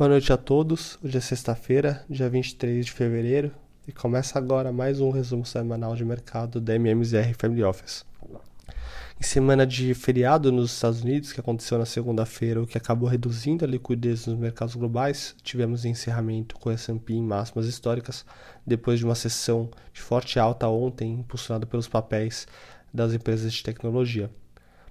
Boa noite a todos. Hoje é sexta-feira, dia 23 de fevereiro, e começa agora mais um resumo semanal de mercado da MMZR Family Office. Em semana de feriado nos Estados Unidos, que aconteceu na segunda-feira, o que acabou reduzindo a liquidez nos mercados globais, tivemos encerramento com o S&P em máximas históricas, depois de uma sessão de forte alta ontem, impulsionada pelos papéis das empresas de tecnologia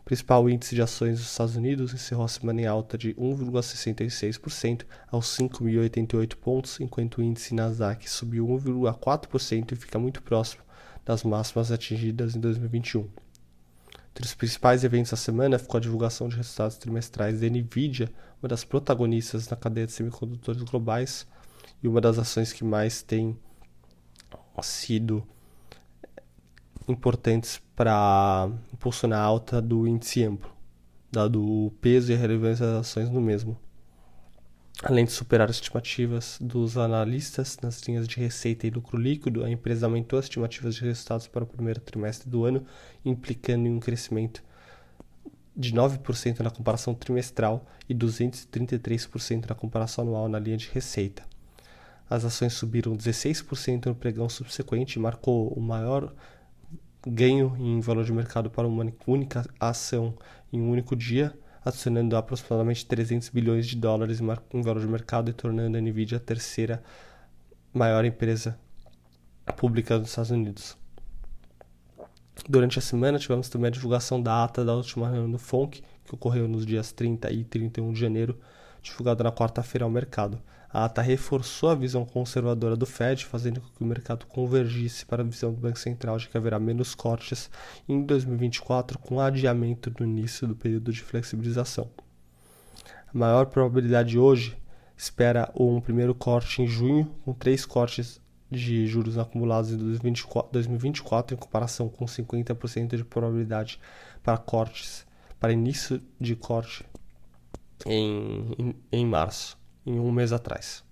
principal índice de ações dos Estados Unidos encerrou a semana em alta de 1,66% aos 5.088 pontos, enquanto o índice Nasdaq subiu 1,4% e fica muito próximo das máximas atingidas em 2021. Entre os principais eventos da semana ficou a divulgação de resultados trimestrais da Nvidia, uma das protagonistas na cadeia de semicondutores globais e uma das ações que mais tem sido importantes para impulsionar a alta do índice amplo, dado o peso e a relevância das ações no mesmo. Além de superar as estimativas dos analistas nas linhas de receita e lucro líquido, a empresa aumentou as estimativas de resultados para o primeiro trimestre do ano, implicando em um crescimento de 9% na comparação trimestral e 233% na comparação anual na linha de receita. As ações subiram 16% no pregão subsequente e marcou o maior ganho em valor de mercado para uma única ação em um único dia, adicionando aproximadamente 300 bilhões de dólares em valor de mercado e tornando a Nvidia a terceira maior empresa pública dos Estados Unidos. Durante a semana tivemos também a divulgação da ata da última reunião do FONC, que ocorreu nos dias 30 e 31 de janeiro, divulgada na quarta-feira ao mercado. A ata reforçou a visão conservadora do Fed, fazendo com que o mercado convergisse para a visão do Banco Central de que haverá menos cortes em 2024, com adiamento no início do período de flexibilização. A maior probabilidade hoje espera um primeiro corte em junho, com três cortes de juros acumulados em 2024, em comparação com 50% de probabilidade para cortes, para início de corte em, em, março em um mês atrás.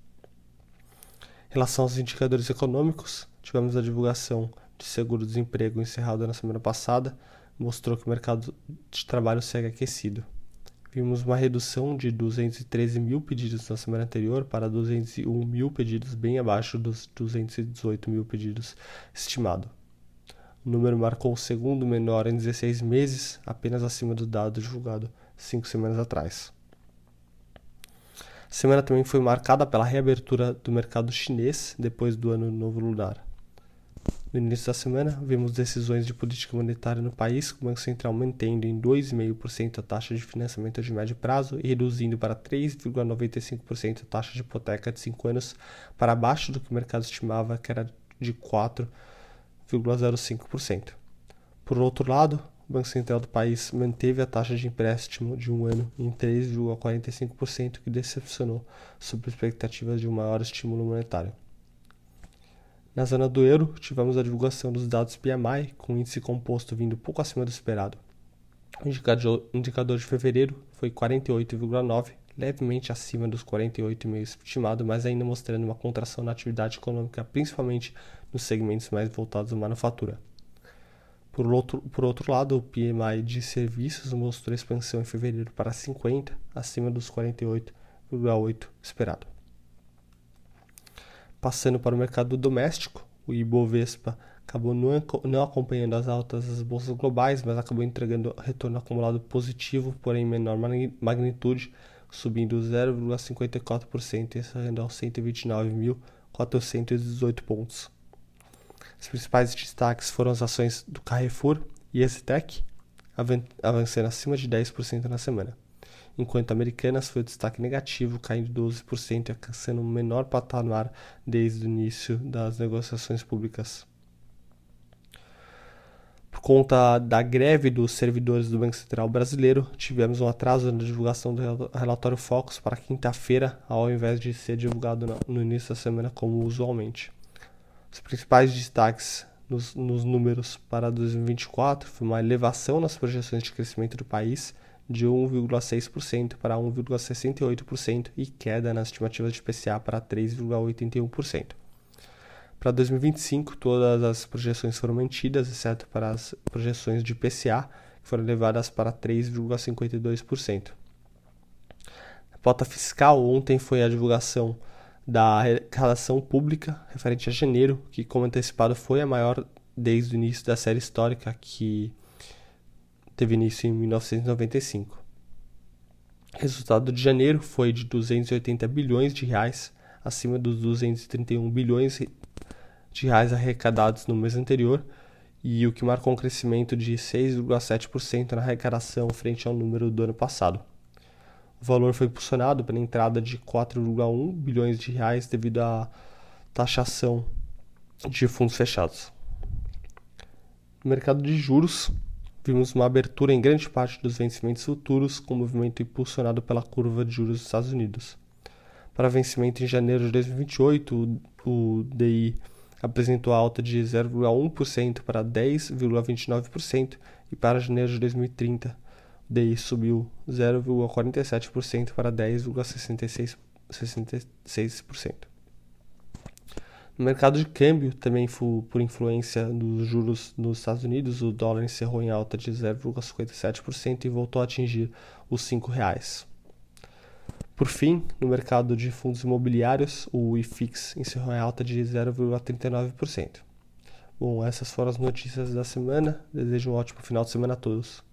Em relação aos indicadores econômicos, tivemos a divulgação de seguro-desemprego encerrada na semana passada, mostrou que o mercado de trabalho segue aquecido. Vimos uma redução de 213 mil pedidos na semana anterior para 201 mil pedidos, bem abaixo dos 218 mil pedidos estimado. O número marcou o segundo menor em 16 meses, apenas acima do dado divulgado cinco semanas atrás. A semana também foi marcada pela reabertura do mercado chinês depois do ano novo lunar. No início da semana, vimos decisões de política monetária no país, com o Banco Central mantendo em 2,5% a taxa de financiamento de médio prazo e reduzindo para 3,95% a taxa de hipoteca de 5 anos, para abaixo do que o mercado estimava, que era de 4,05%. Por outro lado, o Banco Central do país manteve a taxa de empréstimo de um ano em 3,45%, que decepcionou sob expectativas de um maior estímulo monetário. Na zona do euro, tivemos a divulgação dos dados PMI, com índice composto vindo pouco acima do esperado. O indicador de fevereiro foi 48,9, levemente acima dos 48,5 estimado, mas ainda mostrando uma contração na atividade econômica, principalmente nos segmentos mais voltados à manufatura. Por outro, por outro lado, o PMI de serviços mostrou expansão em fevereiro para 50, acima dos 48,8 esperado. Passando para o mercado doméstico, o Ibovespa acabou não, acompanhando as altas das bolsas globais, mas acabou entregando retorno acumulado positivo, porém menor magnitude, subindo 0,54%, encerrando aos 129.418 pontos. Os principais destaques foram as ações do Carrefour e Exitec, avançando acima de 10% na semana, enquanto Americanas foi o destaque negativo, caindo 12% e alcançando o menor patamar desde o início das negociações públicas. Por conta da greve dos servidores do Banco Central brasileiro, tivemos um atraso na divulgação do relatório Focus para quinta-feira, ao invés de ser divulgado no início da semana como usualmente. Os principais destaques nos, nos números para 2024 foi uma elevação nas projeções de crescimento do país de 1,6% para 1,68% e queda nas estimativas de PCA para 3,81%. Para 2025, todas as projeções foram mantidas, exceto para as projeções de PCA, que foram elevadas para 3,52%. A pauta fiscal ontem foi a divulgação da arrecadação pública referente a janeiro, que, como antecipado, foi a maior desde o início da série histórica, que teve início em 1995. O resultado de janeiro foi de 280 bilhões de reais, acima dos 231 bilhões de reais arrecadados no mês anterior, e o que marcou um crescimento de 6,7% na arrecadação frente ao número do ano passado. O valor foi impulsionado pela entrada de 4,1 bilhões de reais devido à taxação de fundos fechados. No mercado de juros, vimos uma abertura em grande parte dos vencimentos futuros, com o movimento impulsionado pela curva de juros dos Estados Unidos. Para vencimento em janeiro de 2028, o DI apresentou alta de 0,1% para 10,29% e para janeiro de 2030, o DI subiu 0,47% para 10,66%. No mercado de câmbio, também por influência dos juros nos Estados Unidos, o dólar encerrou em alta de 0,57% e voltou a atingir os R$ reais. Por fim, no mercado de fundos imobiliários, o IFIX encerrou em alta de 0,39%. Bom, essas foram as notícias da semana. Desejo um ótimo final de semana a todos.